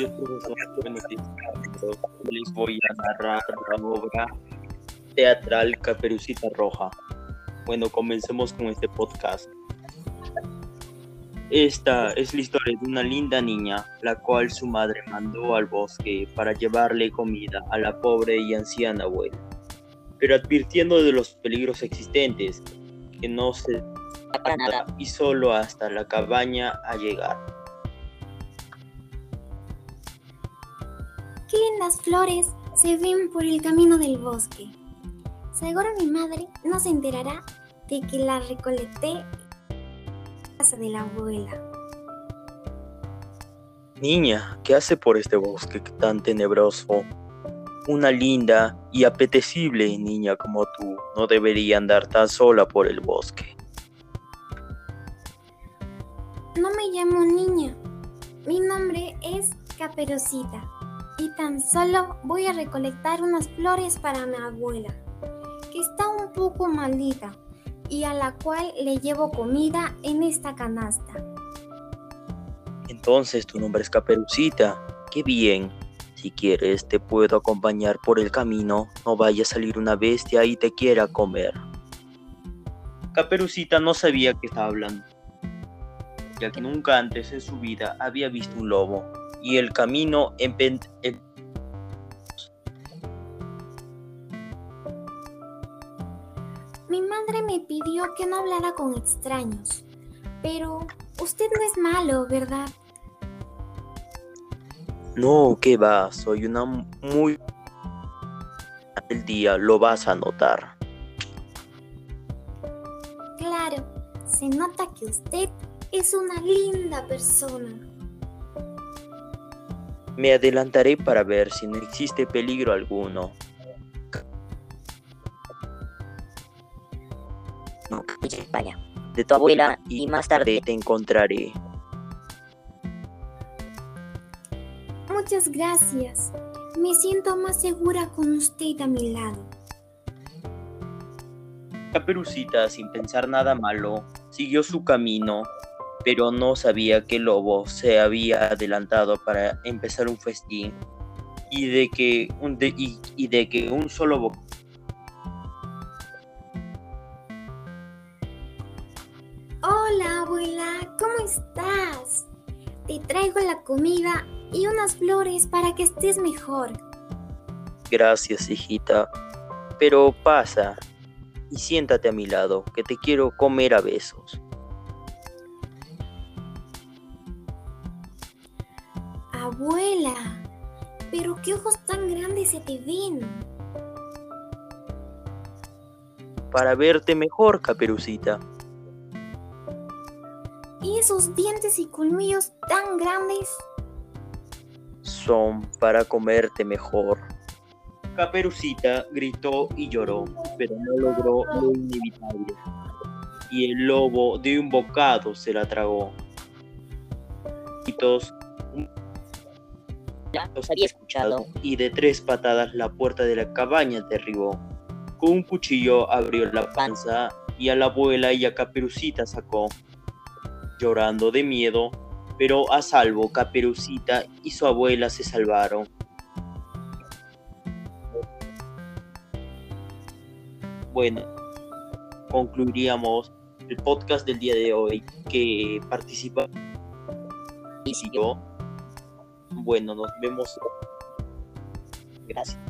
días, profesor. Buenos días. Les voy a narrar la obra teatral Caperucita Roja. Bueno, comencemos con este podcast. Esta es la historia de una linda niña, la cual su madre mandó al bosque para llevarle comida a la pobre y anciana abuela, pero advirtiendo de los peligros existentes, que no se nada y solo hasta la cabaña a llegar. Lindas flores se ven por el camino del bosque. Seguro mi madre no se enterará de que la recolecté en la casa de la abuela. Niña, ¿qué hace por este bosque tan tenebroso? Una linda y apetecible niña como tú no debería andar tan sola por el bosque. No me llamo niña. Mi nombre es Caperucita y tan solo voy a recolectar unas flores para mi abuela, que está un poco maldita y a la cual le llevo comida en esta canasta. Entonces tu nombre es Caperucita. Qué bien. Si quieres, te puedo acompañar por el camino. No vaya a salir una bestia y te quiera comer. Caperucita no sabía que estaba hablando, ya que nunca antes en su vida había visto un lobo y el camino en, en Mi madre me pidió que no hablara con extraños, pero usted no es malo, ¿verdad? No, que va, soy una muy... El día lo vas a notar. Claro, se nota que usted es una linda persona. Me adelantaré para ver si no existe peligro alguno. No, vaya, de tu abuela y más tarde te encontraré. Muchas gracias. Me siento más segura con usted a mi lado. Caperucita, sin pensar nada malo, siguió su camino, pero no sabía que el lobo se había adelantado para empezar un festín y de que un, de, y, y de que un solo Hola, abuela, ¿cómo estás? Te traigo la comida y unas flores para que estés mejor. Gracias, hijita. Pero pasa y siéntate a mi lado, que te quiero comer a besos. Abuela, pero qué ojos tan grandes se te ven. Para verte mejor, caperucita. ¿Y esos dientes y colmillos tan grandes? Son para comerte mejor. Caperucita gritó y lloró, pero no logró lo inevitable. Y el lobo de un bocado se la tragó. Los había escuchado. Y de tres patadas la puerta de la cabaña derribó. Con un cuchillo abrió la panza y a la abuela y a Caperucita sacó. Llorando de miedo, pero a salvo Caperucita y su abuela se salvaron. Bueno, concluiríamos el podcast del día de hoy que participa y yo. Bueno, nos vemos. Gracias.